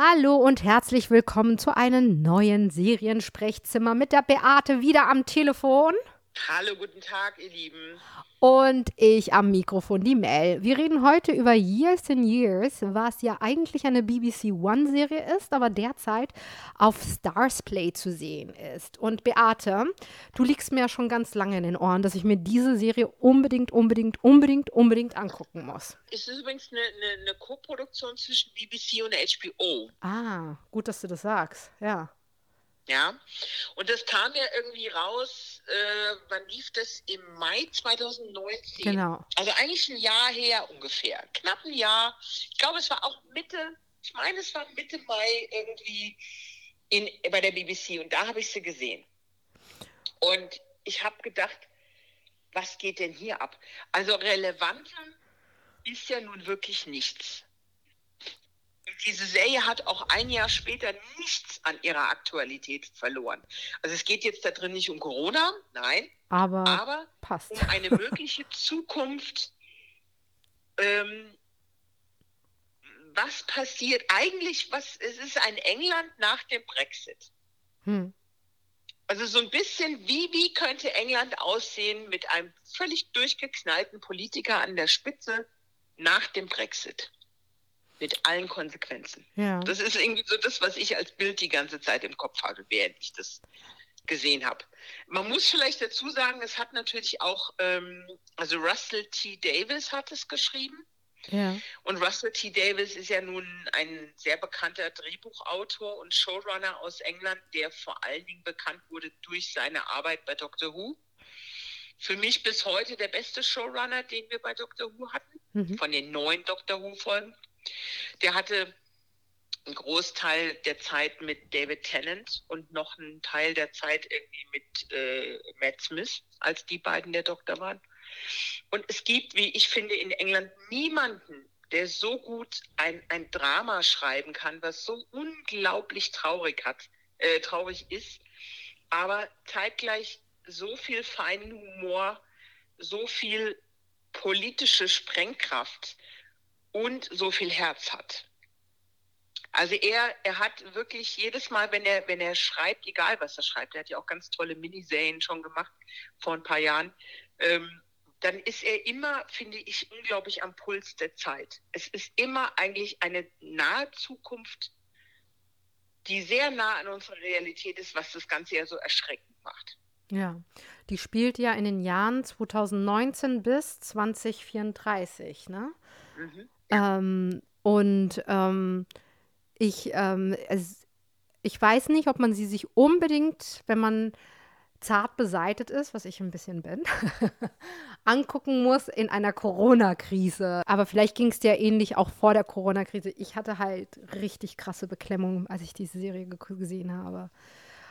Hallo und herzlich willkommen zu einem neuen Seriensprechzimmer mit der Beate wieder am Telefon. Hallo, guten Tag, ihr Lieben. Und ich am Mikrofon, die Mel. Wir reden heute über Years and Years, was ja eigentlich eine BBC One-Serie ist, aber derzeit auf Stars Play zu sehen ist. Und Beate, du liegst mir ja schon ganz lange in den Ohren, dass ich mir diese Serie unbedingt, unbedingt, unbedingt, unbedingt angucken muss. Es ist übrigens eine, eine, eine Co-Produktion zwischen BBC und HBO. Ah, gut, dass du das sagst, ja. Ja, und das kam ja irgendwie raus, äh, wann lief das? Im Mai 2019. Genau. Also eigentlich ein Jahr her ungefähr. Knapp ein Jahr. Ich glaube, es war auch Mitte, ich meine, es war Mitte Mai irgendwie in, bei der BBC und da habe ich sie gesehen. Und ich habe gedacht, was geht denn hier ab? Also relevanter ist ja nun wirklich nichts diese Serie hat auch ein Jahr später nichts an ihrer Aktualität verloren. Also es geht jetzt da drin nicht um Corona, nein, aber, aber passt. um eine mögliche Zukunft. Ähm, was passiert eigentlich? Was es ist ein England nach dem Brexit. Hm. Also so ein bisschen, wie, wie könnte England aussehen mit einem völlig durchgeknallten Politiker an der Spitze nach dem Brexit? Mit allen Konsequenzen. Ja. Das ist irgendwie so das, was ich als Bild die ganze Zeit im Kopf hatte, während ich das gesehen habe. Man muss vielleicht dazu sagen, es hat natürlich auch, ähm, also Russell T. Davis hat es geschrieben. Ja. Und Russell T. Davis ist ja nun ein sehr bekannter Drehbuchautor und Showrunner aus England, der vor allen Dingen bekannt wurde durch seine Arbeit bei Doctor Who. Für mich bis heute der beste Showrunner, den wir bei Doctor Who hatten, mhm. von den neuen Doctor Who-Folgen. Der hatte einen Großteil der Zeit mit David Tennant und noch einen Teil der Zeit irgendwie mit äh, Matt Smith, als die beiden der Doktor waren. Und es gibt, wie ich finde, in England niemanden, der so gut ein, ein Drama schreiben kann, was so unglaublich traurig hat, äh, traurig ist, aber zeitgleich so viel feinen Humor, so viel politische Sprengkraft und so viel Herz hat. Also er, er hat wirklich jedes Mal, wenn er, wenn er schreibt, egal was er schreibt, er hat ja auch ganz tolle Miniserien schon gemacht vor ein paar Jahren, ähm, dann ist er immer, finde ich, unglaublich am Puls der Zeit. Es ist immer eigentlich eine nahe Zukunft, die sehr nah an unserer Realität ist, was das Ganze ja so erschreckend macht. Ja, die spielt ja in den Jahren 2019 bis 2034, ne? Mhm. Ähm, und ähm, ich, ähm, es, ich weiß nicht, ob man sie sich unbedingt, wenn man zart beseitet ist, was ich ein bisschen bin, angucken muss in einer Corona-Krise. Aber vielleicht ging es dir ähnlich auch vor der Corona-Krise. Ich hatte halt richtig krasse Beklemmung, als ich diese Serie gesehen habe.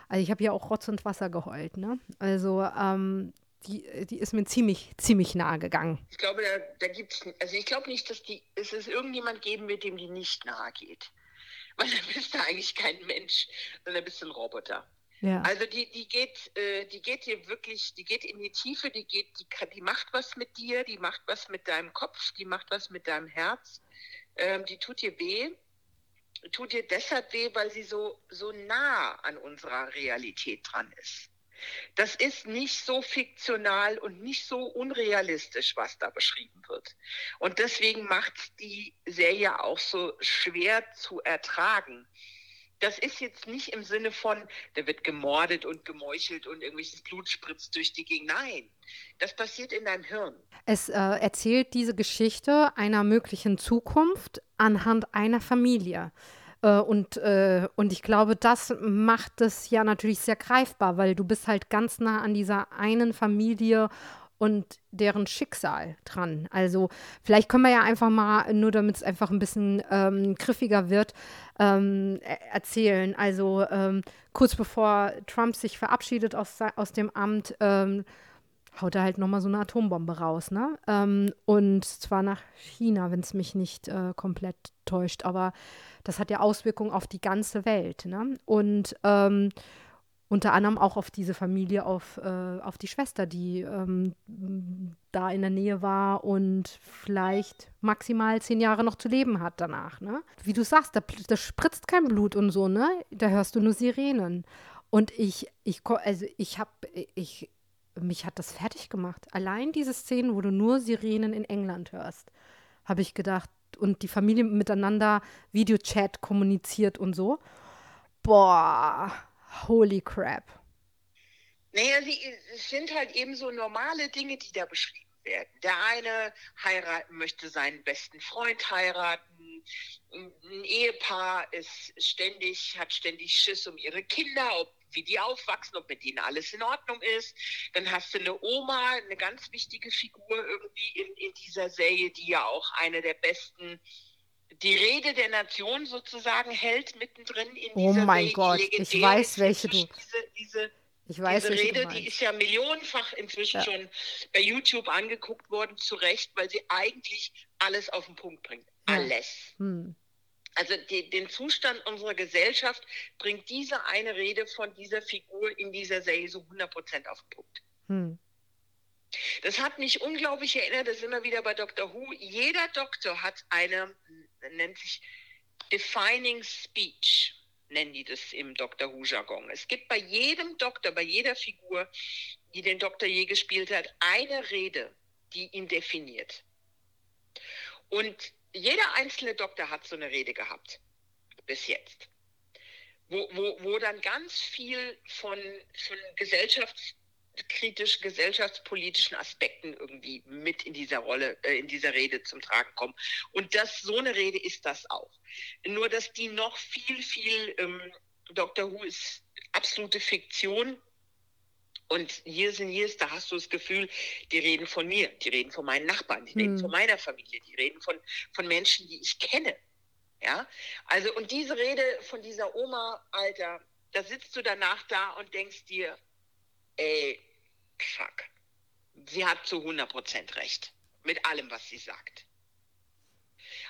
Also ich habe ja auch Rotz und Wasser geheult, ne? Also ähm, die, äh, die ist mir ziemlich, ziemlich nahe gegangen. Ich glaube, da, da gibt es, also ich glaube nicht, dass die, es es irgendjemand geben wird, dem die nicht nahe geht. Weil dann bist du eigentlich kein Mensch, sondern bist ein Roboter. Ja. Also die, die geht, äh, die geht hier wirklich, die geht in die Tiefe, die geht, die, die macht was mit dir, die macht was mit deinem Kopf, die macht was mit deinem Herz, ähm, die tut dir weh, tut dir deshalb weh, weil sie so, so nah an unserer Realität dran ist. Das ist nicht so fiktional und nicht so unrealistisch, was da beschrieben wird. Und deswegen macht die Serie auch so schwer zu ertragen. Das ist jetzt nicht im Sinne von, da wird gemordet und gemeuchelt und irgendwelches Blut spritzt durch die Gegend. Nein, das passiert in deinem Hirn. Es äh, erzählt diese Geschichte einer möglichen Zukunft anhand einer Familie. Äh, und, äh, und ich glaube, das macht es ja natürlich sehr greifbar, weil du bist halt ganz nah an dieser einen Familie und deren Schicksal dran. Also vielleicht können wir ja einfach mal, nur damit es einfach ein bisschen ähm, griffiger wird, ähm, e-, erzählen. Also ähm, kurz bevor Trump sich verabschiedet aus, aus dem Amt, ähm, haut er halt nochmal so eine Atombombe raus, ne? Ähm, und zwar nach China, wenn es mich nicht äh, komplett täuscht. Aber das hat ja Auswirkungen auf die ganze Welt, ne? Und, ähm, unter anderem auch auf diese Familie, auf, äh, auf die Schwester, die ähm, da in der Nähe war und vielleicht maximal zehn Jahre noch zu leben hat danach. Ne? Wie du sagst, da, da spritzt kein Blut und so, ne? Da hörst du nur Sirenen. Und ich, ich, also ich habe, ich, mich hat das fertig gemacht. Allein diese Szenen, wo du nur Sirenen in England hörst, habe ich gedacht, und die Familie miteinander Videochat kommuniziert und so. Boah, holy crap. Naja, sie, es sind halt eben so normale Dinge, die da beschrieben werden. Der eine heiraten möchte seinen besten Freund heiraten. Ein Ehepaar ist ständig, hat ständig Schiss um ihre Kinder, ob wie die aufwachsen, ob mit denen alles in Ordnung ist. Dann hast du eine Oma, eine ganz wichtige Figur irgendwie in, in dieser Serie, die ja auch eine der besten die Rede der Nation sozusagen hält mittendrin in oh dieser Oh mein Gott, ich weiß, welche du. Diese, diese, ich weiß, diese Rede, die ist ja millionenfach inzwischen ja. schon bei YouTube angeguckt worden, zu Recht, weil sie eigentlich alles auf den Punkt bringt. Ja. Alles. Hm. Also die, den Zustand unserer Gesellschaft bringt diese eine Rede von dieser Figur in dieser Serie so 100% auf den Punkt. Hm. Das hat mich unglaublich erinnert, das ist immer wieder bei Dr. Who. Jeder Doktor hat eine, nennt sich Defining Speech, nennen die das im Dr. Who-Jargon. Es gibt bei jedem Doktor, bei jeder Figur, die den Doktor je gespielt hat, eine Rede, die ihn definiert. Und jeder einzelne Doktor hat so eine Rede gehabt, bis jetzt. Wo, wo, wo dann ganz viel von, von gesellschaftskritisch, gesellschaftspolitischen Aspekten irgendwie mit in dieser Rolle, äh, in dieser Rede zum Tragen kommen. Und das, so eine Rede ist das auch. Nur, dass die noch viel, viel, ähm, Dr. Who ist absolute Fiktion, und Years and Years, da hast du das Gefühl, die reden von mir, die reden von meinen Nachbarn, die hm. reden von meiner Familie, die reden von, von Menschen, die ich kenne. Ja, also und diese Rede von dieser Oma, Alter, da sitzt du danach da und denkst dir, ey, fuck, sie hat zu 100% recht mit allem, was sie sagt.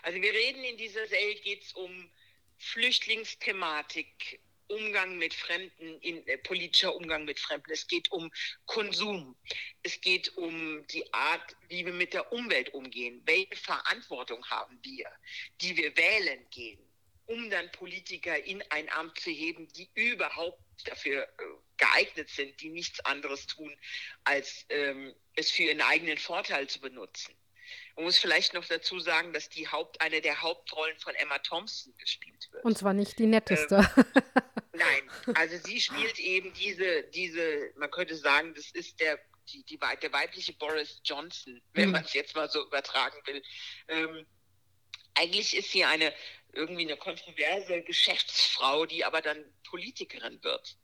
Also wir reden in dieser Serie, geht es um Flüchtlingsthematik, Umgang mit Fremden, in, äh, politischer Umgang mit Fremden. Es geht um Konsum. Es geht um die Art, wie wir mit der Umwelt umgehen. Welche Verantwortung haben wir, die wir wählen gehen, um dann Politiker in ein Amt zu heben, die überhaupt dafür äh, geeignet sind, die nichts anderes tun, als ähm, es für ihren eigenen Vorteil zu benutzen. Man muss vielleicht noch dazu sagen, dass die Haupt, eine der Hauptrollen von Emma Thompson gespielt wird. Und zwar nicht die netteste. Ähm, nein, also sie spielt eben diese, diese, man könnte sagen, das ist der, die, die, der weibliche Boris Johnson, wenn mhm. man es jetzt mal so übertragen will. Ähm, eigentlich ist sie eine irgendwie eine kontroverse Geschäftsfrau, die aber dann Politikerin wird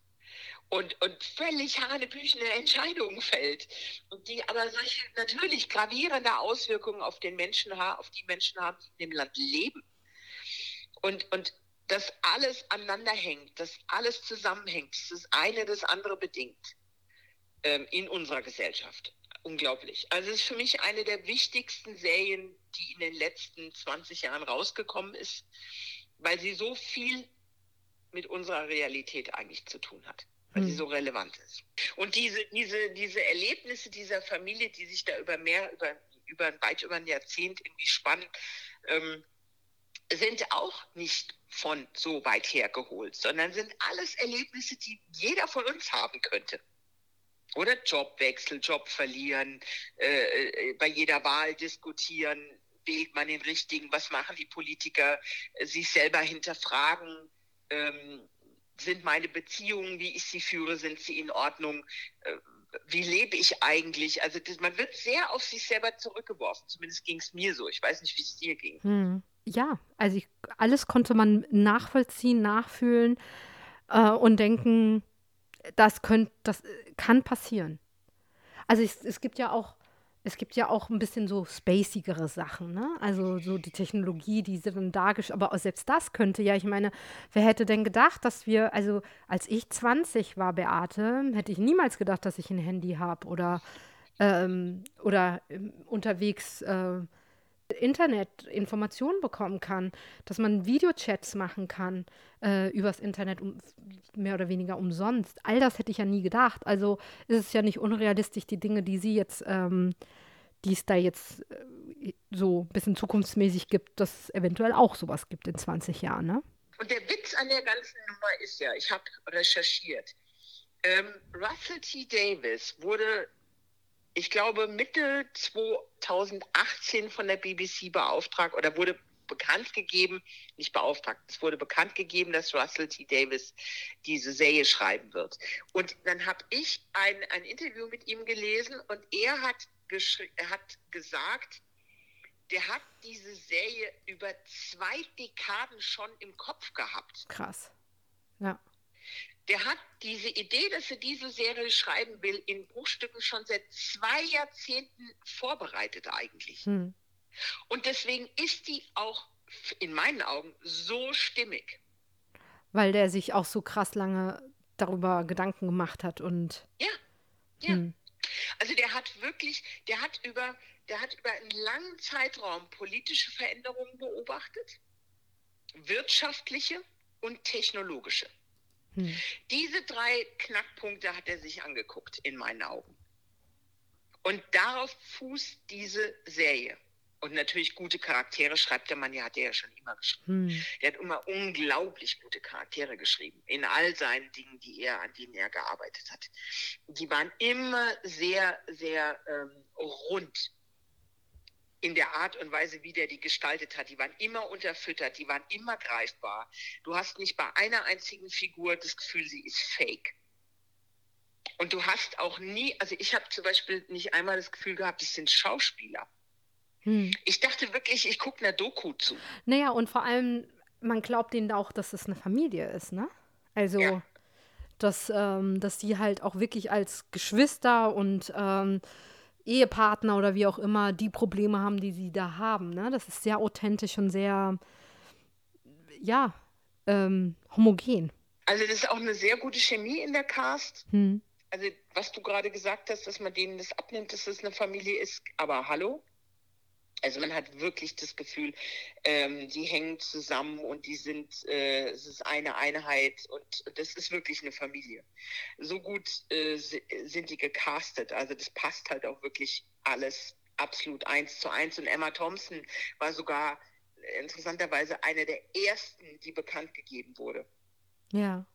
und, und völlig hanebüchene Entscheidungen fällt und die aber solche natürlich gravierende Auswirkungen auf den Menschen auf die Menschen haben, die in dem Land leben. Und, und dass alles aneinander hängt, dass alles zusammenhängt, dass das eine das andere bedingt ähm, in unserer Gesellschaft. Unglaublich. Also es ist für mich eine der wichtigsten Serien, die in den letzten 20 Jahren rausgekommen ist, weil sie so viel mit unserer Realität eigentlich zu tun hat weil sie hm. so relevant ist. Und diese, diese, diese Erlebnisse dieser Familie, die sich da über mehr, über, über weit über ein Jahrzehnt irgendwie spannen, ähm, sind auch nicht von so weit her geholt, sondern sind alles Erlebnisse, die jeder von uns haben könnte. Oder Jobwechsel, Job verlieren, äh, äh bei jeder Wahl diskutieren, wählt man den richtigen, was machen die Politiker, sich selber hinterfragen, ähm, sind meine Beziehungen, wie ich sie führe, sind sie in Ordnung? Äh, wie lebe ich eigentlich? Also das, man wird sehr auf sich selber zurückgeworfen. Zumindest ging es mir so. Ich weiß nicht, wie es dir ging. Hm. Ja, also ich, alles konnte man nachvollziehen, nachfühlen äh, und denken, das, könnt, das äh, kann passieren. Also es, es gibt ja auch es gibt ja auch ein bisschen so spacigere Sachen, ne? Also so die Technologie, die sie dann dargestellt, aber selbst das könnte ja, ich meine, wer hätte denn gedacht, dass wir, also als ich 20 war, Beate, hätte ich niemals gedacht, dass ich ein Handy habe oder, ähm, oder ähm, unterwegs äh, Internet Informationen bekommen kann, dass man Videochats machen kann äh, übers Internet um, mehr oder weniger umsonst. All das hätte ich ja nie gedacht. Also ist es ja nicht unrealistisch, die Dinge, die sie jetzt, ähm, die es da jetzt äh, so ein bisschen zukunftsmäßig gibt, dass es eventuell auch sowas gibt in 20 Jahren, ne? Und der Witz an der ganzen Nummer ist ja, ich habe recherchiert, ähm, Russell T. Davis wurde ich glaube, Mitte 2018 von der BBC beauftragt oder wurde bekannt gegeben, nicht beauftragt, es wurde bekannt gegeben, dass Russell T. Davis diese Serie schreiben wird. Und dann habe ich ein, ein Interview mit ihm gelesen und er hat, er hat gesagt, der hat diese Serie über zwei Dekaden schon im Kopf gehabt. Krass. Ja der hat diese Idee, dass er diese Serie schreiben will, in Bruchstücken schon seit zwei Jahrzehnten vorbereitet eigentlich. Hm. Und deswegen ist die auch in meinen Augen so stimmig. Weil der sich auch so krass lange darüber Gedanken gemacht hat und. Ja, ja. Hm. Also der hat wirklich, der hat über, der hat über einen langen Zeitraum politische Veränderungen beobachtet, wirtschaftliche und technologische. Hm. Diese drei Knackpunkte hat er sich angeguckt, in meinen Augen. Und darauf fußt diese Serie. Und natürlich gute Charaktere schreibt der Mann, ja, hat er ja schon immer geschrieben. Hm. Der hat immer unglaublich gute Charaktere geschrieben, in all seinen Dingen, die er, an denen er gearbeitet hat. Die waren immer sehr, sehr ähm, rund in der Art und Weise, wie der die gestaltet hat. Die waren immer unterfüttert, die waren immer greifbar. Du hast nicht bei einer einzigen Figur das Gefühl, sie ist fake. Und du hast auch nie, also ich habe zum Beispiel nicht einmal das Gefühl gehabt, es sind Schauspieler. Hm. Ich dachte wirklich, ich gucke einer Doku zu. Naja, und vor allem, man glaubt ihnen auch, dass es eine Familie ist, ne? Also, ja. dass, ähm, dass die halt auch wirklich als Geschwister und ähm, Ehepartner oder wie auch immer die Probleme haben, die sie da haben. Ne? Das ist sehr authentisch und sehr, ja, ähm, homogen. Also das ist auch eine sehr gute Chemie in der Cast. Hm. Also was du gerade gesagt hast, dass man denen das abnimmt, dass es eine Familie ist, aber hallo, also man hat wirklich das Gefühl, ähm, die hängen zusammen und die sind, äh, es ist eine Einheit und das ist wirklich eine Familie. So gut äh, sind die gecastet, also das passt halt auch wirklich alles absolut eins zu eins. Und Emma Thompson war sogar interessanterweise eine der ersten, die bekannt gegeben wurde. Ja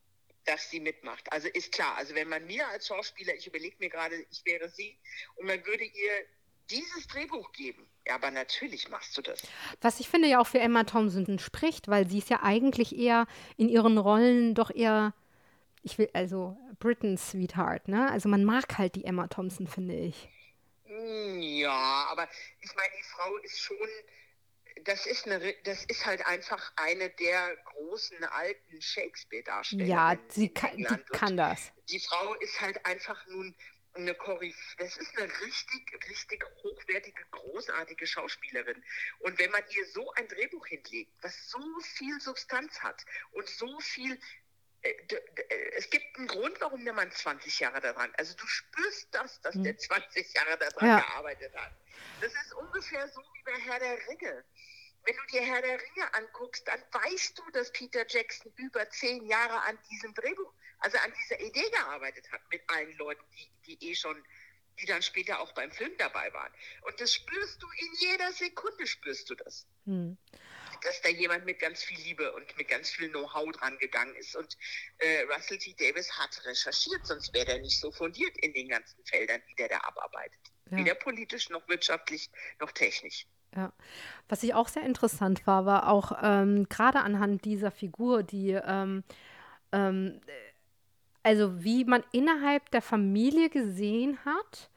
dass sie mitmacht. Also ist klar, also wenn man mir als Schauspieler, ich überlege mir gerade, ich wäre sie und man würde ihr dieses Drehbuch geben. Ja, aber natürlich machst du das. Was ich finde ja auch für Emma Thompson spricht, weil sie ist ja eigentlich eher in ihren Rollen doch eher, ich will, also Britain's Sweetheart, ne? Also man mag halt die Emma Thompson, finde ich. Hm, ja, aber ich meine, die Frau ist schon, das ist eine, das ist halt einfach eine der großen alten Shakespeare-Darsteller. Ja, sie kann, die kann das. Die Frau ist halt einfach nun eine Koryphäe, das ist eine richtig, richtig hochwertige, großartige Schauspielerin. Und wenn man ihr so ein Drehbuch hinlegt, was so viel Substanz hat und so viel äh, äh, es gibt einen Grund, warum der Mann 20 Jahre daran. Also du spürst das, dass der 20 hm. Jahre daran ja. gearbeitet hat. Das ist ungefähr so wie bei Herr der Ringe. Wenn du dir Herr der Ringe anguckst, dann weißt du, dass Peter Jackson über zehn Jahre an diesem Drehbuch, also an dieser Idee gearbeitet hat mit allen Leuten, die, die eh schon, die dann später auch beim Film dabei waren. Und das spürst du in jeder Sekunde, spürst du das. Hm. Dass da jemand mit ganz viel Liebe und mit ganz viel Know-how dran gegangen ist. Und äh, Russell T. Davis hat recherchiert, sonst wäre der nicht so fundiert in den ganzen Feldern, die der da abarbeitet. Ja. Weder politisch noch wirtschaftlich noch technisch. Ja, was ich auch sehr interessant war, war auch ähm, gerade anhand dieser Figur, die, ähm, ähm, also wie man innerhalb der Familie gesehen hat,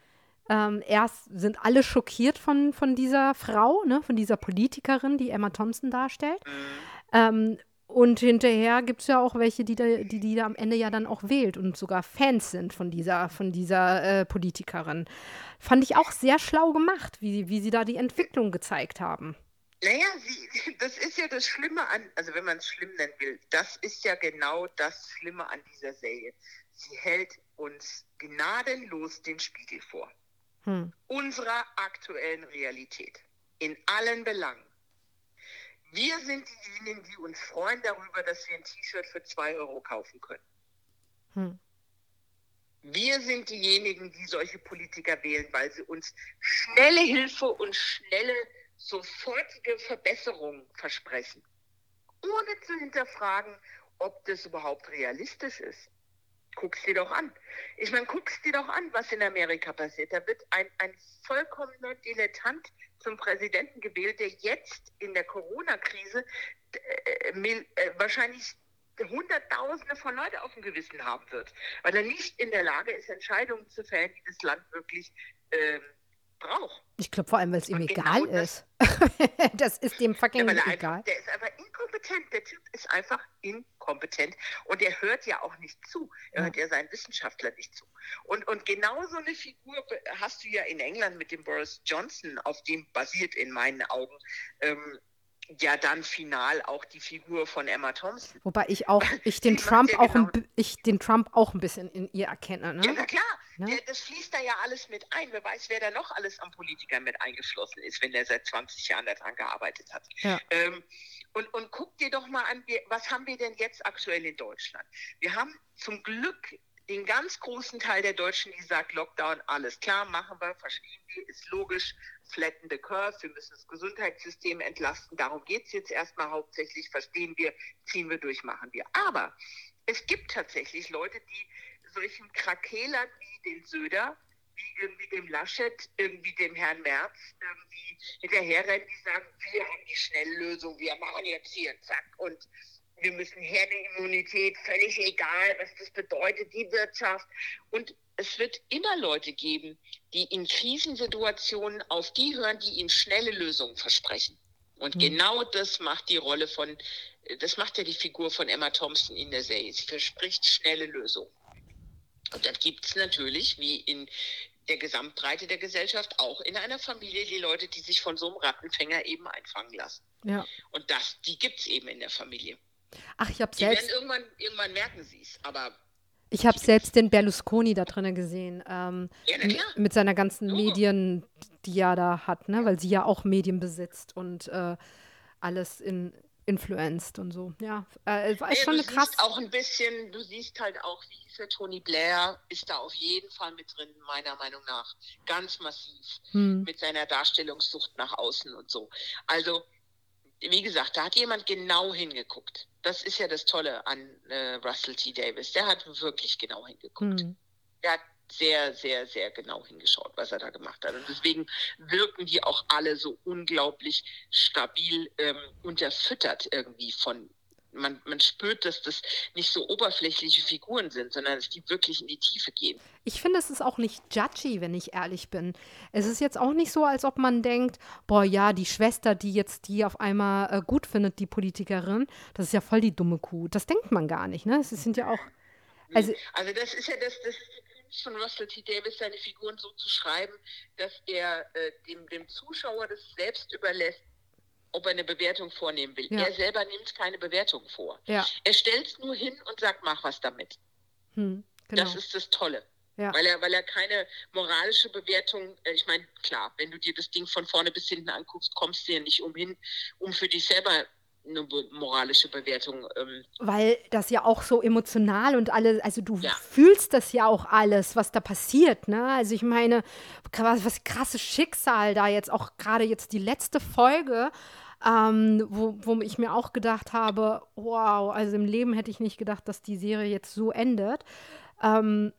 ähm, erst sind alle schockiert von, von dieser Frau, ne, von dieser Politikerin, die Emma Thompson darstellt. Ähm, und hinterher gibt es ja auch welche, die, da, die die da am Ende ja dann auch wählt und sogar Fans sind von dieser, von dieser äh, Politikerin. Fand ich auch sehr schlau gemacht, wie, wie sie da die Entwicklung gezeigt haben. Naja, sie, das ist ja das Schlimme an, also wenn man es schlimm nennen will, das ist ja genau das Schlimme an dieser Serie. Sie hält uns gnadenlos den Spiegel vor. Hm. Unserer aktuellen Realität. in allen Belangen. Wir sind diejenigen, die uns freuen darüber, dass wir ein T-Shirt für 2 Euro kaufen können. Hm. Wir sind diejenigen, die solche Politiker wählen, weil sie uns schnelle Hilfe und schnelle, sofortige Verbesserungen versprechen, ohne zu hinterfragen, ob das überhaupt realistisch ist. Guck's dir doch an. Ich meine, guck's dir doch an, was in Amerika passiert. Da wird ein, ein vollkommener Dilettant zum Präsidenten gewählt, der jetzt in der Corona-Krise äh, äh, wahrscheinlich Hunderttausende von Leuten auf dem Gewissen haben wird, weil er nicht in der Lage ist, Entscheidungen zu fällen, die das Land wirklich ähm, braucht. Ich glaube vor allem, weil es ihm egal genau ist. das ist dem fucking ja, egal. Einfach, der ist einfach inkompetent. Der Typ ist einfach inkompetent. Und er hört ja auch nicht zu. Er ja. hört ja seinen Wissenschaftler nicht zu. Und, und genau so eine Figur hast du ja in England mit dem Boris Johnson, auf dem basiert in meinen Augen ähm, ja dann final auch die Figur von Emma Thompson. Wobei ich auch, ich den Trump auch, genau ein, ich den Trump auch ein bisschen in ihr erkenne. Ne? Ja, na klar, ne? der, das fließt da ja alles mit ein. Wer weiß, wer da noch alles am Politiker mit eingeflossen ist, wenn der seit 20 Jahren daran gearbeitet hat. Ja. Ähm, und, und guck dir doch mal an, was haben wir denn jetzt aktuell in Deutschland? Wir haben zum Glück den ganz großen Teil der Deutschen, die sagt, Lockdown, alles klar, machen wir, verstehen wir, ist logisch, flatten the curve, wir müssen das Gesundheitssystem entlasten, darum geht es jetzt erstmal hauptsächlich, verstehen wir, ziehen wir durch, machen wir. Aber es gibt tatsächlich Leute, die solchen Krakelern wie den Söder, wie irgendwie dem Laschet, irgendwie dem Herrn Merz, irgendwie hinterherrennen, die sagen, wir haben die Schnelllösung, wir machen jetzt hier, zack, und wir müssen Herdenimmunität, völlig egal, was das bedeutet, die Wirtschaft. Und es wird immer Leute geben, die in Krisensituationen auf die hören, die ihnen schnelle Lösungen versprechen. Und mhm. genau das macht die Rolle von, das macht ja die Figur von Emma Thompson in der Serie. Sie verspricht schnelle Lösungen. Und dann gibt es natürlich, wie in der Gesamtbreite der Gesellschaft, auch in einer Familie die Leute, die sich von so einem Rattenfänger eben einfangen lassen. Ja. Und das, die gibt es eben in der Familie. Ach, ich habe selbst. Irgendwann, irgendwann merken sie es, aber. Ich habe selbst den Berlusconi da drinnen gesehen. Ähm, ja, mit seiner ganzen oh. Medien, die er da hat, ne? weil sie ja auch Medien besitzt und äh, alles in, influenced und so. Ja, äh, war ja, schon eine krass. auch ein bisschen, du siehst halt auch, wie hieß Tony Blair ist da auf jeden Fall mit drin, meiner Meinung nach. Ganz massiv. Hm. Mit seiner Darstellungssucht nach außen und so. Also, wie gesagt, da hat jemand genau hingeguckt das ist ja das Tolle an äh, Russell T. Davis. Der hat wirklich genau hingeguckt. Mhm. Der hat sehr, sehr, sehr genau hingeschaut, was er da gemacht hat. Und deswegen wirken die auch alle so unglaublich stabil ähm, unterfüttert irgendwie von man, man spürt, dass das nicht so oberflächliche Figuren sind, sondern dass die wirklich in die Tiefe gehen. Ich finde, es ist auch nicht judgy, wenn ich ehrlich bin. Es ist jetzt auch nicht so, als ob man denkt, boah, ja, die Schwester, die jetzt die auf einmal äh, gut findet, die Politikerin, das ist ja voll die dumme Kuh. Das denkt man gar nicht, ne? Es sind ja auch. Also, also das ist ja das, das von Russell T. Davis, seine Figuren so zu schreiben, dass er äh, dem, dem Zuschauer das selbst überlässt, ob er eine Bewertung vornehmen will. Ja. Er selber nimmt keine Bewertung vor. Ja. Er stellt es nur hin und sagt, mach was damit. Hm, genau. Das ist das Tolle. Ja. Weil, er, weil er keine moralische Bewertung, äh, ich meine, klar, wenn du dir das Ding von vorne bis hinten anguckst, kommst du ja nicht umhin, um für dich selber eine moralische Bewertung. Ähm Weil das ja auch so emotional und alles, also du ja. fühlst das ja auch alles, was da passiert, ne? Also ich meine, was, was krasses Schicksal da jetzt, auch gerade jetzt die letzte Folge, ähm, wo, wo ich mir auch gedacht habe, wow, also im Leben hätte ich nicht gedacht, dass die Serie jetzt so endet. Ähm,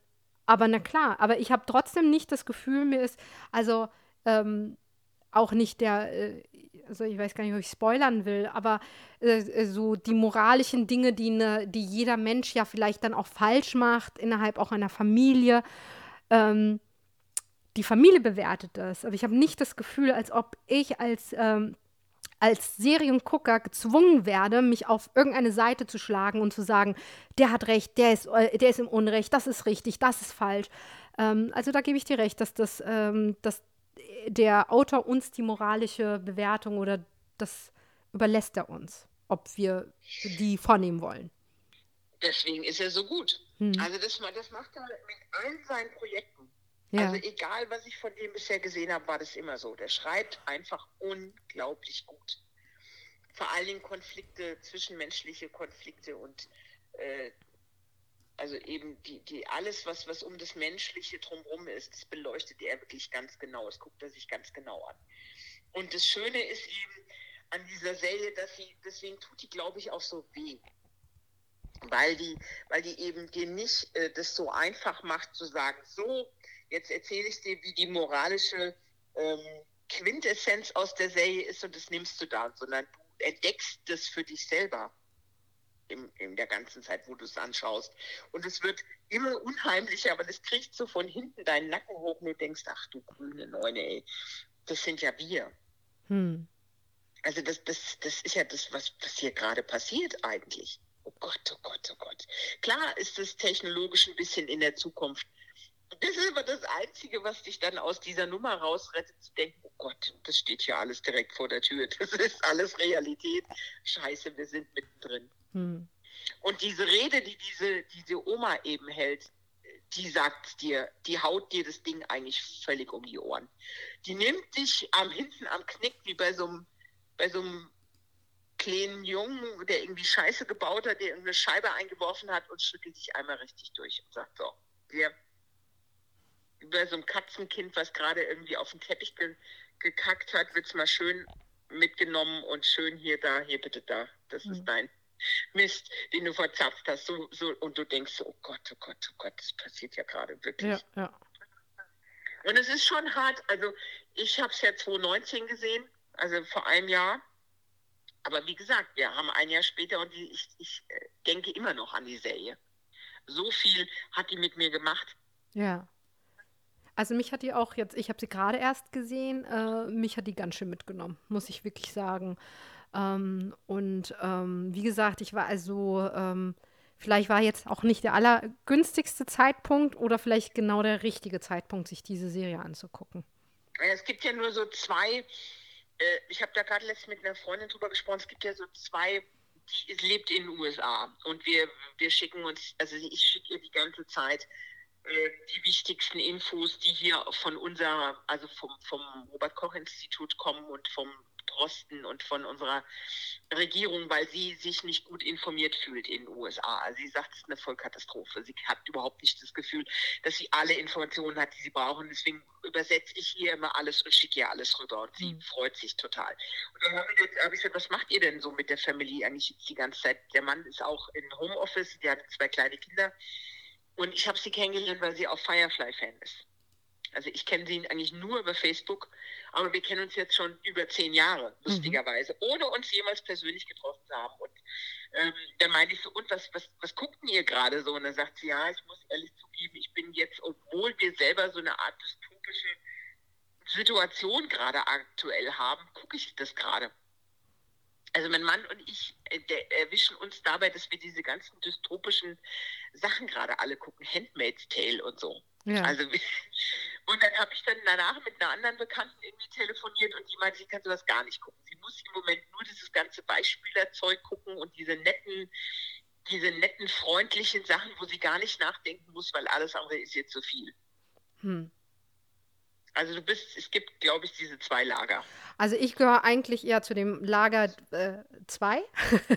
aber na klar, aber ich habe trotzdem nicht das Gefühl, mir ist, also ähm, auch nicht der, äh, also ich weiß gar nicht, ob ich spoilern will, aber äh, äh, so die moralischen Dinge, die, ne, die jeder Mensch ja vielleicht dann auch falsch macht, innerhalb auch einer Familie. Ähm, die Familie bewertet das, aber ich habe nicht das Gefühl, als ob ich als ähm, als Seriengucker gezwungen werde, mich auf irgendeine Seite zu schlagen und zu sagen, der hat recht, der ist, äh, der ist im Unrecht, das ist richtig, das ist falsch. Ähm, also da gebe ich dir recht, dass, das, ähm, dass der Autor uns die moralische Bewertung oder das überlässt er uns, ob wir die vornehmen wollen. Deswegen ist er so gut. Hm. Also das, das macht er mit allen seinen Projekten. Ja. Also egal, was ich von dem bisher gesehen habe, war das immer so. Der schreibt einfach unglaublich gut. Vor allen Dingen Konflikte, zwischenmenschliche Konflikte und äh, also eben die, die alles, was, was um das Menschliche drumherum ist, das beleuchtet er wirklich ganz genau. Das guckt er sich ganz genau an. Und das Schöne ist eben an dieser Serie, dass sie, deswegen tut die, glaube ich, auch so weh weil die, weil die eben dir nicht äh, das so einfach macht zu sagen, so, jetzt erzähle ich dir, wie die moralische ähm, Quintessenz aus der Serie ist und das nimmst du da, sondern du entdeckst das für dich selber in, in der ganzen Zeit, wo du es anschaust. Und es wird immer unheimlicher, aber das kriegt so von hinten deinen Nacken hoch und du denkst, ach du grüne Neune, ey, das sind ja wir. Hm. Also das, das, das ist ja das, was, was hier gerade passiert eigentlich. Oh Gott, oh Gott, oh Gott. Klar ist es technologisch ein bisschen in der Zukunft. Das ist aber das Einzige, was dich dann aus dieser Nummer rausrettet, zu denken, oh Gott, das steht hier alles direkt vor der Tür. Das ist alles Realität. Scheiße, wir sind mittendrin. Hm. Und diese Rede, die diese, diese Oma eben hält, die sagt dir, die haut dir das Ding eigentlich völlig um die Ohren. Die nimmt dich am hinten am Knick, wie bei so einem, bei so einem kleinen Jungen, der irgendwie Scheiße gebaut hat, der irgendeine Scheibe eingeworfen hat und schüttelt sich einmal richtig durch und sagt so, wir über so ein Katzenkind, was gerade irgendwie auf den Teppich ge gekackt hat, wird es mal schön mitgenommen und schön hier, da, hier bitte da. Das mhm. ist dein Mist, den du verzapft hast. So, so, und du denkst, oh Gott, oh Gott, oh Gott, das passiert ja gerade wirklich. Ja, ja. Und es ist schon hart. Also ich habe es ja 2019 gesehen, also vor einem Jahr. Aber wie gesagt, wir haben ein Jahr später und ich, ich äh, denke immer noch an die Serie. So viel hat die mit mir gemacht. Ja. Also mich hat die auch jetzt, ich habe sie gerade erst gesehen, äh, mich hat die ganz schön mitgenommen, muss ich wirklich sagen. Ähm, und ähm, wie gesagt, ich war also, ähm, vielleicht war jetzt auch nicht der allergünstigste Zeitpunkt oder vielleicht genau der richtige Zeitpunkt, sich diese Serie anzugucken. Es gibt ja nur so zwei äh, ich habe da gerade letztens mit einer Freundin drüber gesprochen, es gibt ja so zwei, die lebt in den USA und wir, wir schicken uns, also ich schicke ihr die ganze Zeit äh, die wichtigsten Infos, die hier von unserer, also vom, vom Robert Koch Institut kommen und vom Drosten und von unserer Regierung, weil sie sich nicht gut informiert fühlt in den USA. Also sie sagt, es ist eine Vollkatastrophe. Sie hat überhaupt nicht das Gefühl, dass sie alle Informationen hat, die sie brauchen. Deswegen übersetze ich hier immer alles und schicke ihr alles rüber und sie mhm. freut sich total. Und dann habe ich, jetzt, hab ich gesagt, was macht ihr denn so mit der Familie eigentlich jetzt die ganze Zeit? Der Mann ist auch in Homeoffice, der hat zwei kleine Kinder. Und ich habe sie kennengelernt, weil sie auch Firefly-Fan ist. Also ich kenne sie eigentlich nur über Facebook, aber wir kennen uns jetzt schon über zehn Jahre, mhm. lustigerweise, mhm. ohne uns jemals persönlich getroffen zu haben. Und ähm, dann meine ich so, und was, was, was guckten ihr gerade so? Und dann sagt sie, ja, ich muss ehrlich zugeben, ich bin jetzt, obwohl wir selber so eine Art dystopische Situation gerade aktuell haben, gucke ich das gerade. Also mein Mann und ich äh, erwischen uns dabei, dass wir diese ganzen dystopischen Sachen gerade alle gucken, Handmaid's Tale und so. Ja. Also und dann habe ich dann danach mit einer anderen Bekannten irgendwie telefoniert und die meinte, sie kann sowas gar nicht gucken. Sie muss im Moment nur dieses ganze Beispielerzeug gucken und diese netten, diese netten, freundlichen Sachen, wo sie gar nicht nachdenken muss, weil alles andere ist ihr zu viel. Hm. Also du bist, es gibt, glaube ich, diese zwei Lager. Also ich gehöre eigentlich eher zu dem Lager 2. Äh,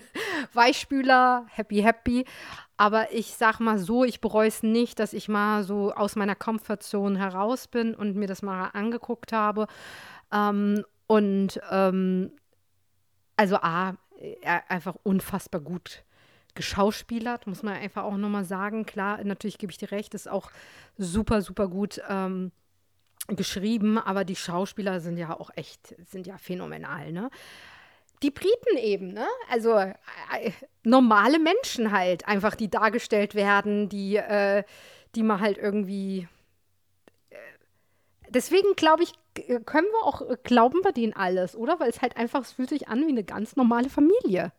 Weichspüler, happy, happy. Aber ich sag mal so, ich bereue es nicht, dass ich mal so aus meiner Comfortzone heraus bin und mir das mal angeguckt habe. Ähm, und ähm, also A, einfach unfassbar gut geschauspielert, muss man einfach auch nochmal sagen. Klar, natürlich gebe ich dir recht, ist auch super, super gut. Ähm, geschrieben, aber die Schauspieler sind ja auch echt, sind ja phänomenal, ne? Die Briten eben, ne? Also äh, normale Menschen halt, einfach, die dargestellt werden, die, äh, die man halt irgendwie. Äh, deswegen glaube ich, können wir auch äh, glauben bei denen alles, oder? Weil es halt einfach, es fühlt sich an wie eine ganz normale Familie.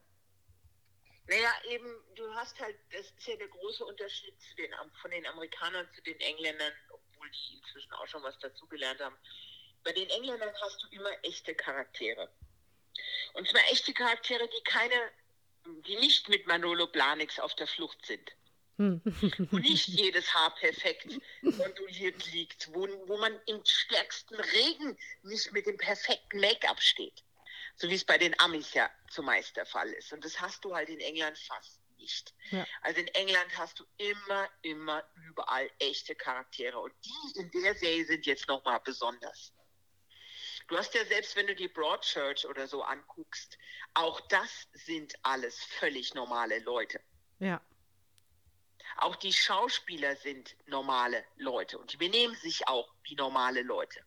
Naja, eben, du hast halt, das ist ja der große Unterschied den, von den Amerikanern zu den Engländern obwohl die inzwischen auch schon was dazugelernt haben. Bei den Engländern hast du immer echte Charaktere. Und zwar echte Charaktere, die keine, die nicht mit Manolo Blanix auf der Flucht sind. Hm. wo nicht jedes Haar perfekt konduliert liegt, wo, wo man im stärksten Regen nicht mit dem perfekten Make-up steht. So wie es bei den Amis ja zumeist der Fall ist. Und das hast du halt in England fast nicht. Ja. Also in England hast du immer, immer überall echte Charaktere. Und die in der Serie sind jetzt nochmal besonders. Du hast ja selbst, wenn du die Broadchurch oder so anguckst, auch das sind alles völlig normale Leute. Ja. Auch die Schauspieler sind normale Leute und die benehmen sich auch wie normale Leute.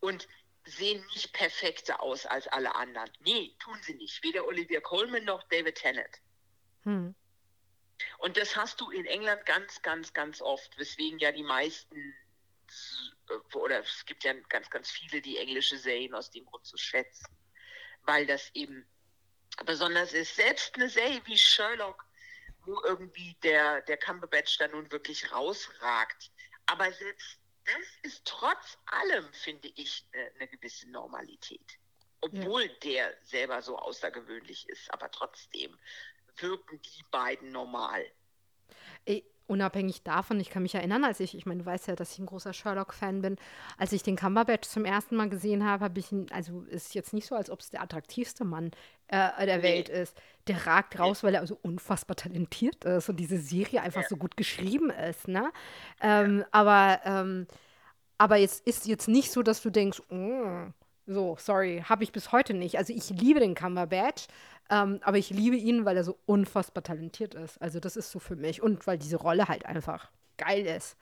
Und sehen nicht perfekter aus als alle anderen. Nee, tun sie nicht. Weder Olivia Colman noch David Tennant. Hm. Und das hast du in England ganz, ganz, ganz oft, weswegen ja die meisten, oder es gibt ja ganz, ganz viele, die englische Serien aus dem Grund zu schätzen, weil das eben besonders ist. Selbst eine Serie wie Sherlock, wo irgendwie der, der Cumberbatch da nun wirklich rausragt, aber selbst das ist trotz allem, finde ich, eine, eine gewisse Normalität. Obwohl ja. der selber so außergewöhnlich ist, aber trotzdem wirken die beiden normal. Ey, unabhängig davon, ich kann mich erinnern, als ich, ich meine, du weißt ja, dass ich ein großer Sherlock-Fan bin, als ich den Cumberbatch zum ersten Mal gesehen habe, habe ich ihn, also ist jetzt nicht so, als ob es der attraktivste Mann äh, der nee. Welt ist. Der ragt raus, weil er so unfassbar talentiert ist und diese Serie einfach ja. so gut geschrieben ist, ne? Ähm, ja. Aber, ähm, aber jetzt ist jetzt nicht so, dass du denkst, oh, so, sorry, habe ich bis heute nicht. Also ich liebe den Cumberbatch, ähm, aber ich liebe ihn, weil er so unfassbar talentiert ist. Also das ist so für mich. Und weil diese Rolle halt einfach geil ist.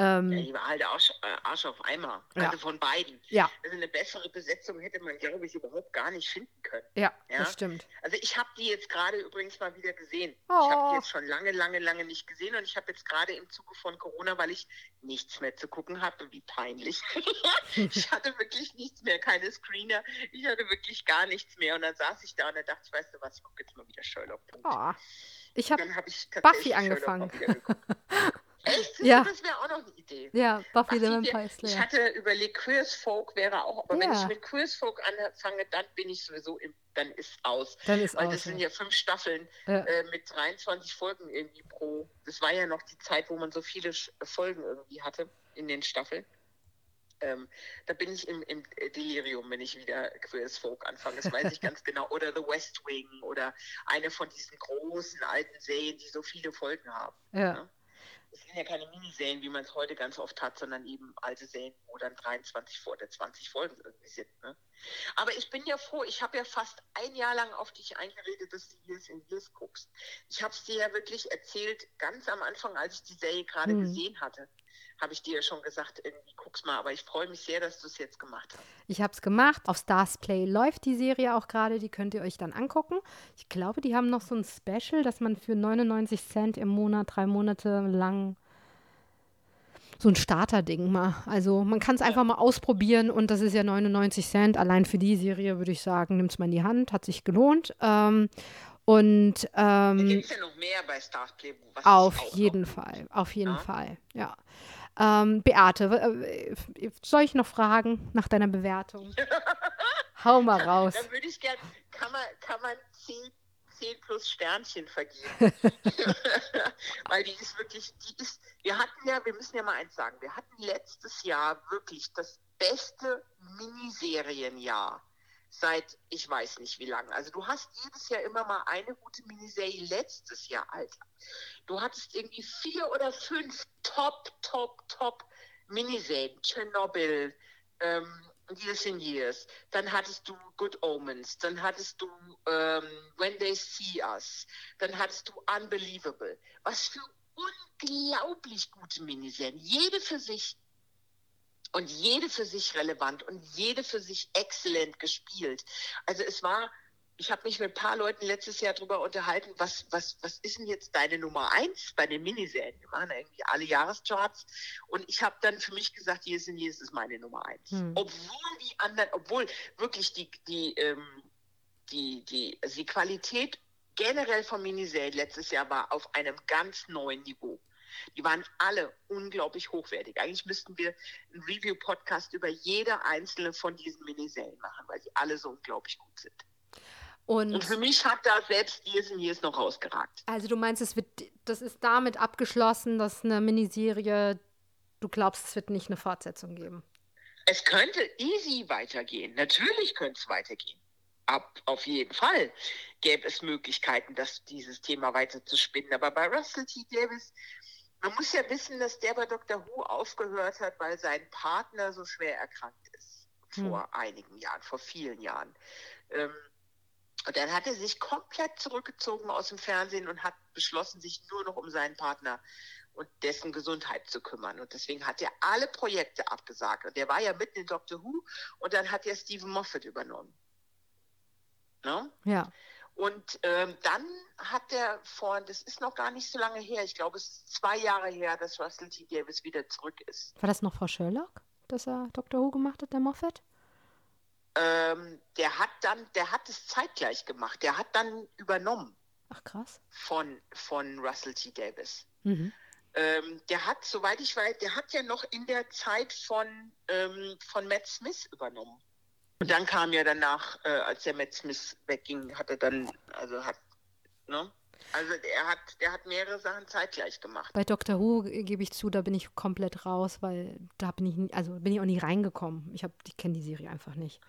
Ähm, ja, die war halt Arsch, äh, Arsch auf Eimer. Also ja. von beiden. Ja. Also eine bessere Besetzung hätte man, glaube ich, überhaupt gar nicht finden können. Ja, ja? das stimmt. Also ich habe die jetzt gerade übrigens mal wieder gesehen. Oh. Ich habe die jetzt schon lange, lange, lange nicht gesehen und ich habe jetzt gerade im Zuge von Corona, weil ich nichts mehr zu gucken hatte, wie peinlich. ich hatte wirklich nichts mehr, keine Screener. Ich hatte wirklich gar nichts mehr und dann saß ich da und dann dachte ich, weißt du was, ich gucke jetzt mal wieder Sherlock. Oh. Ich habe hab Buffy angefangen. Echt? Ja. Das wäre auch noch eine Idee. Ja, Buffy the Vampire Slayer. Ich hatte überlegt, Queers Folk wäre auch, aber ja. wenn ich mit Queers Folk anfange, dann bin ich sowieso, im, dann ist aus. Dann ist Weil aus, das sind ja fünf Staffeln ja. äh, mit 23 Folgen irgendwie pro. Das war ja noch die Zeit, wo man so viele Folgen irgendwie hatte in den Staffeln. Ähm, da bin ich im, im, Delirium, wenn ich wieder Queers Folk anfange. Das weiß ich ganz genau. Oder The West Wing oder eine von diesen großen alten Serien, die so viele Folgen haben. Ja. Ne? Es sind ja keine Miniserien, wie man es heute ganz oft hat, sondern eben alte Serien, wo dann 23 oder 20 Folgen irgendwie sind. Ne? Aber ich bin ja froh, ich habe ja fast ein Jahr lang auf dich eingeredet, dass du Years in Years guckst. Ich habe es dir ja wirklich erzählt, ganz am Anfang, als ich die Serie gerade hm. gesehen hatte habe ich dir ja schon gesagt, irgendwie guck's mal. Aber ich freue mich sehr, dass du es jetzt gemacht hast. Ich habe es gemacht. Auf Stars Play läuft die Serie auch gerade. Die könnt ihr euch dann angucken. Ich glaube, die haben noch so ein Special, dass man für 99 Cent im Monat drei Monate lang so ein Starter-Ding mal. Also man kann es einfach mal ausprobieren und das ist ja 99 Cent. Allein für die Serie würde ich sagen, nimmt es mal in die Hand, hat sich gelohnt. Ähm, und ähm, gibt es ja noch mehr bei Starplay. Auf jeden Fall, auf jeden ja? Fall, ja. Ähm, Beate, äh, soll ich noch fragen nach deiner Bewertung? Hau mal raus. Dann würde ich gerne, kann man, kann man 10, 10 plus Sternchen vergeben. Weil die ist wirklich, die ist, wir hatten ja, wir müssen ja mal eins sagen, wir hatten letztes Jahr wirklich das beste Miniserienjahr seit ich weiß nicht wie lange. Also du hast jedes Jahr immer mal eine gute Miniserie letztes Jahr, Alter. Du hattest irgendwie vier oder fünf top, top, top Miniserien. Chernobyl, ähm, Years in Years. Dann hattest du Good Omens. Dann hattest du ähm, When They See Us. Dann hattest du Unbelievable. Was für unglaublich gute Miniserien. Jede für sich und jede für sich relevant und jede für sich exzellent gespielt. Also es war, ich habe mich mit ein paar Leuten letztes Jahr darüber unterhalten, was, was, was ist denn jetzt deine Nummer eins bei den Miniserien? Wir machen irgendwie alle Jahrescharts und ich habe dann für mich gesagt, hier sind hier ist meine Nummer eins. Hm. Obwohl die anderen, obwohl wirklich die, die, ähm, die, die, also die Qualität generell von Miniserien letztes Jahr war auf einem ganz neuen Niveau. Die waren alle unglaublich hochwertig. Eigentlich müssten wir einen Review-Podcast über jede einzelne von diesen Miniserien machen, weil sie alle so unglaublich gut sind. Und, und, für mich hat da selbst Years and Years noch rausgeragt. Also du meinst, es wird, das ist damit abgeschlossen, dass eine Miniserie, du glaubst, es wird nicht eine Fortsetzung geben? Es könnte easy weitergehen. Natürlich könnte es weitergehen. Ab, auf jeden Fall gäbe es Möglichkeiten, das, dieses Thema weiter zu spinnen. Aber bei Russell T. Davis, man muss ja wissen, dass der bei Dr. Who aufgehört hat, weil sein Partner so schwer erkrankt ist. Vor hm. einigen Jahren, vor vielen Jahren. Ähm, und dann hat er sich komplett zurückgezogen aus dem Fernsehen und hat beschlossen, sich nur noch um seinen Partner und dessen Gesundheit zu kümmern. Und deswegen hat er alle Projekte abgesagt. Und der war ja mitten in Doctor Who und dann hat er Stephen Moffat übernommen. Ne? Ja. Und ähm, dann hat er vor, das ist noch gar nicht so lange her, ich glaube, es ist zwei Jahre her, dass Russell T. Davis wieder zurück ist. War das noch vor Sherlock, dass er Dr. Who gemacht hat, der Moffat? Ähm, der hat dann, der hat es zeitgleich gemacht. Der hat dann übernommen. Ach krass. Von, von Russell T. Davis. Mhm. Ähm, der hat, soweit ich weiß, der hat ja noch in der Zeit von, ähm, von Matt Smith übernommen. Und dann kam ja danach, äh, als der Matt Smith wegging, hat er dann, also hat, ne? Also er hat, der hat mehrere Sachen zeitgleich gemacht. Bei Dr. Who gebe ich zu, da bin ich komplett raus, weil da bin ich, also bin ich auch nicht reingekommen. Ich habe, ich kenne die Serie einfach nicht.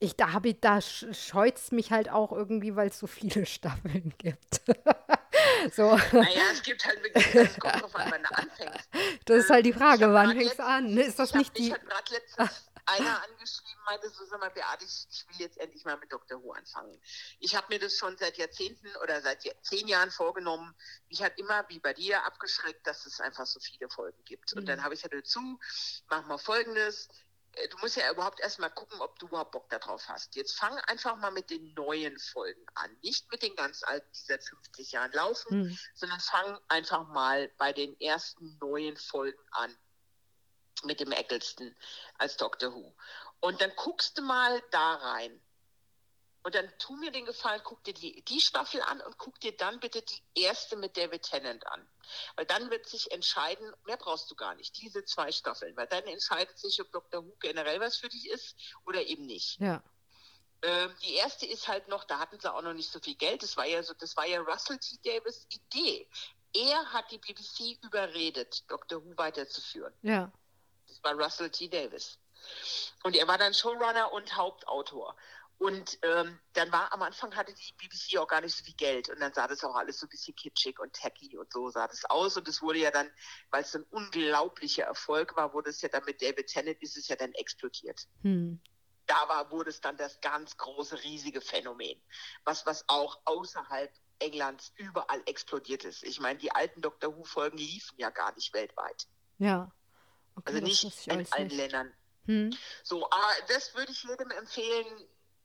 Ich, da habe ich, da scheut es mich halt auch irgendwie, weil es so viele Staffeln gibt. so. Naja, es gibt halt wirklich, es kommt drauf an, wann du anfängst. Das ist halt die Frage, wann fängst du an? Ist das nicht die. Ich habe gerade letztens einer angeschrieben, meinte so, sag mal, Beate, ich, will jetzt endlich mal mit Dr. Who anfangen. Ich habe mir das schon seit Jahrzehnten oder seit zehn Jahren vorgenommen. Mich hat immer, wie bei dir, abgeschreckt, dass es einfach so viele Folgen gibt. Und mhm. dann habe ich gesagt, zu, mach mal Folgendes. Äh, du musst ja überhaupt erstmal gucken, ob du überhaupt Bock darauf hast. Jetzt fang einfach mal mit den neuen Folgen an. Nicht mit den ganz alten, die seit 50 Jahren laufen, mhm. sondern fang einfach mal bei den ersten neuen Folgen an mit dem Eccleston als Doctor Who. Und dann guckst du mal da rein. Und dann tu mir den Gefallen, guck dir die, die Staffel an und guck dir dann bitte die erste mit David Tennant an. Weil dann wird sich entscheiden, mehr brauchst du gar nicht, diese zwei Staffeln. Weil dann entscheidet sich, ob Doctor Who generell was für dich ist oder eben nicht. Ja. Ähm, die erste ist halt noch, da hatten sie auch noch nicht so viel Geld. Das war ja so, das war ja Russell T. Davis Idee. Er hat die BBC überredet, Doctor Who weiterzuführen. Ja. Das war Russell T. Davis. Und er war dann Showrunner und Hauptautor. Und ähm, dann war am Anfang hatte die BBC auch gar nicht so viel Geld und dann sah das auch alles so ein bisschen kitschig und tacky und so sah das aus und es wurde ja dann, weil es ein unglaublicher Erfolg war, wurde es ja dann mit David Tennant ist es ja dann explodiert. Hm. Da war, wurde es dann das ganz große, riesige Phänomen, was, was auch außerhalb Englands überall explodiert ist. Ich meine, die alten Doctor Who-Folgen liefen ja gar nicht weltweit. Ja. Okay, also nicht in allen nicht. Ländern. Hm. So, aber das würde ich jedem empfehlen.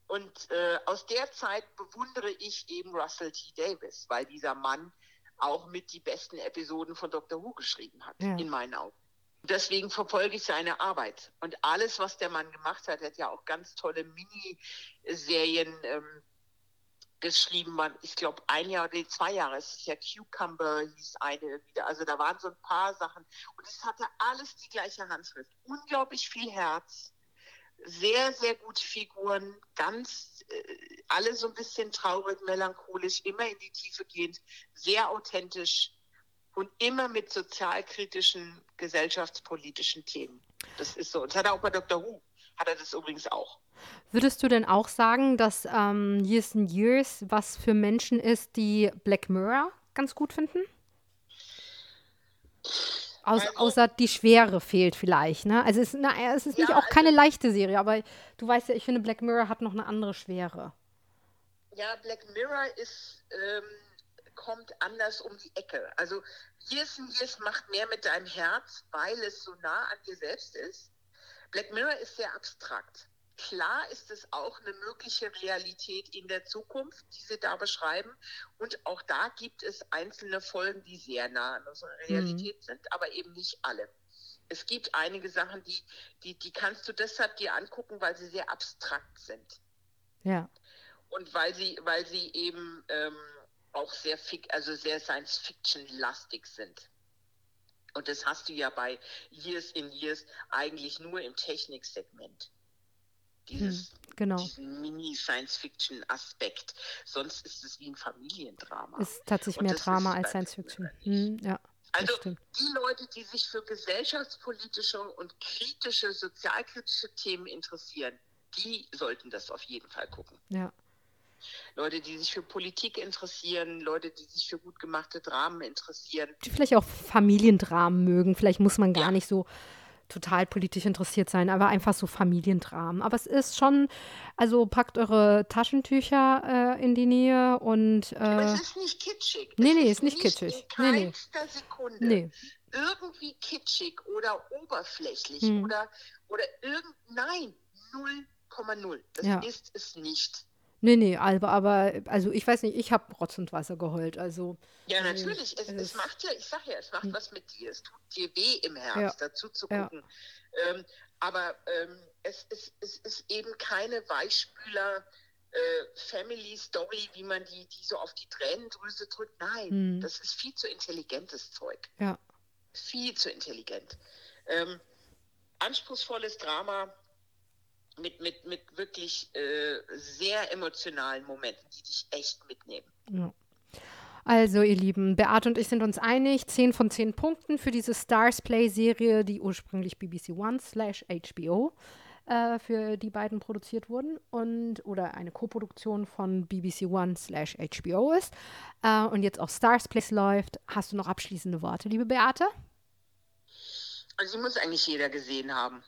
Und äh, aus der Zeit bewundere ich eben Russell T. Davis, weil dieser Mann auch mit die besten Episoden von Doctor Who geschrieben hat, ja. in meinen Augen. Deswegen verfolge ich seine Arbeit. Und alles, was der Mann gemacht hat, hat ja auch ganz tolle Miniserien ähm, geschrieben waren. Ich glaube, ein Jahr oder zwei Jahre. Es ist ja Cucumber, hieß eine wieder. Also da waren so ein paar Sachen. Und es hatte alles die gleiche Handschrift. Unglaublich viel Herz. Sehr, sehr gute Figuren. Ganz, äh, alle so ein bisschen traurig, melancholisch, immer in die Tiefe gehend. Sehr authentisch. Und immer mit sozialkritischen, gesellschaftspolitischen Themen. Das ist so. Und das hat er auch bei Dr. Who. Hat er das übrigens auch. Würdest du denn auch sagen, dass ähm, Years and Years was für Menschen ist, die Black Mirror ganz gut finden? Aus, also, außer die Schwere fehlt vielleicht, ne? Also es, na, es ist nicht ja, auch keine also, leichte Serie, aber du weißt ja, ich finde Black Mirror hat noch eine andere Schwere. Ja, Black Mirror ist, ähm, kommt anders um die Ecke. Also Years and Years macht mehr mit deinem Herz, weil es so nah an dir selbst ist. Black Mirror ist sehr abstrakt. Klar ist es auch eine mögliche Realität in der Zukunft, die Sie da beschreiben. Und auch da gibt es einzelne Folgen, die sehr nah an unserer Realität mhm. sind, aber eben nicht alle. Es gibt einige Sachen, die, die, die kannst du deshalb dir angucken, weil sie sehr abstrakt sind. Ja. Und weil sie, weil sie eben ähm, auch sehr, also sehr Science-Fiction-lastig sind. Und das hast du ja bei Years in Years eigentlich nur im Techniksegment. Dieses, hm, genau. diesen Mini-Science-Fiction-Aspekt. Sonst ist es wie ein Familiendrama. Ist tatsächlich mehr Drama als Science-Fiction. Hm, ja. Also die Leute, die sich für gesellschaftspolitische und kritische, sozialkritische Themen interessieren, die sollten das auf jeden Fall gucken. Ja. Leute, die sich für Politik interessieren, Leute, die sich für gut gemachte Dramen interessieren. Die vielleicht auch Familiendramen mögen. Vielleicht muss man gar ja. nicht so total politisch interessiert sein, aber einfach so Familiendramen. Aber es ist schon, also packt eure Taschentücher äh, in die Nähe und. Äh, aber es ist nicht kitschig. Nee, es nee, ist nicht kitschig. In nee, nee. Sekunde nee. irgendwie kitschig oder oberflächlich hm. oder, oder irgend. Nein, 0,0. Das ja. ist es nicht. Nee, nee, aber, aber also ich weiß nicht, ich habe Rotz und Wasser geheult. Also, ja, natürlich. Es, es, macht ja, ich sag ja, es macht hm. was mit dir. Es tut dir weh im Herz, ja. dazu zu gucken. Ja. Ähm, aber ähm, es, es, es ist eben keine Weichspüler. Äh, Family Story, wie man die, die so auf die Tränendrüse drückt. Nein, hm. das ist viel zu intelligentes Zeug. Ja. Viel zu intelligent. Ähm, anspruchsvolles Drama, mit, mit, mit wirklich äh, sehr emotionalen Momenten, die dich echt mitnehmen. Ja. Also, ihr Lieben, Beate und ich sind uns einig. 10 von 10 Punkten für diese Stars Play-Serie, die ursprünglich BBC One slash HBO äh, für die beiden produziert wurden und oder eine Koproduktion von BBC One slash HBO ist äh, und jetzt auch Stars Play läuft. Hast du noch abschließende Worte, liebe Beate? Also, die muss eigentlich jeder gesehen haben.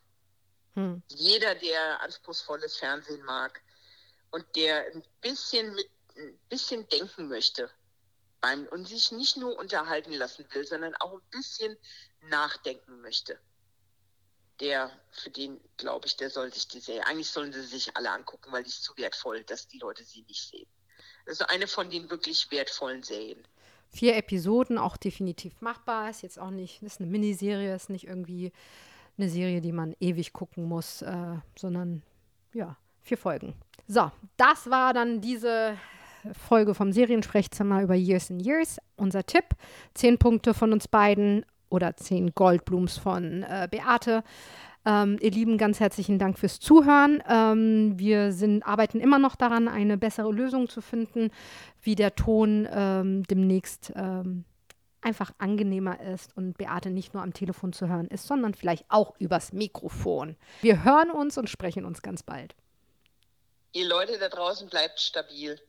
Hm. Jeder, der anspruchsvolles Fernsehen mag und der ein bisschen mit ein bisschen denken möchte beim, und sich nicht nur unterhalten lassen will, sondern auch ein bisschen nachdenken möchte. Der, für den glaube ich, der soll sich die Serie, eigentlich sollen sie sich alle angucken, weil die ist zu wertvoll, dass die Leute sie nicht sehen. Also eine von den wirklich wertvollen Serien. Vier Episoden, auch definitiv machbar. Ist jetzt auch nicht, ist eine Miniserie, ist nicht irgendwie eine Serie, die man ewig gucken muss, äh, sondern ja, vier Folgen. So, das war dann diese Folge vom Seriensprechzimmer über Years and Years. Unser Tipp: zehn Punkte von uns beiden oder zehn Goldblums von äh, Beate. Ähm, ihr Lieben, ganz herzlichen Dank fürs Zuhören. Ähm, wir sind, arbeiten immer noch daran, eine bessere Lösung zu finden, wie der Ton ähm, demnächst ähm, einfach angenehmer ist und Beate nicht nur am Telefon zu hören ist, sondern vielleicht auch übers Mikrofon. Wir hören uns und sprechen uns ganz bald. Ihr Leute da draußen bleibt stabil.